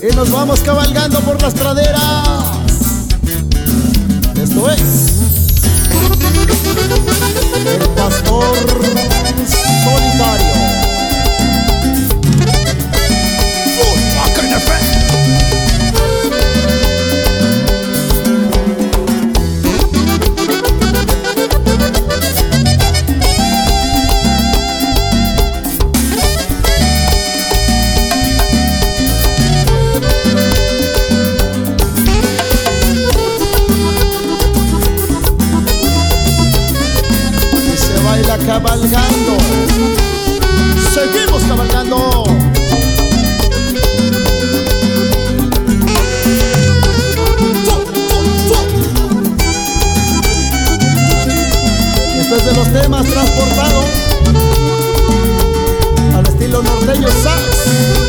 Y nos vamos cabalgando por las praderas. Cabalgando. Seguimos cabalgando. Este es de los temas transportados al estilo norteño sax.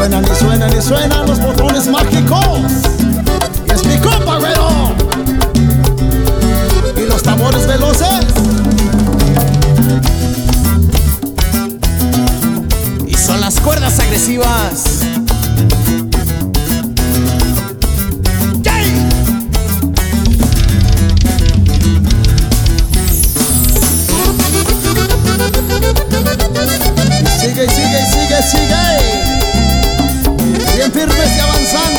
Suenan y suenan y suenan los botones mágicos. Y es mi compa, güero. Y los tambores veloces. Y son las cuerdas agresivas. Sigue sigue sigue, sigue firmes y avanzar.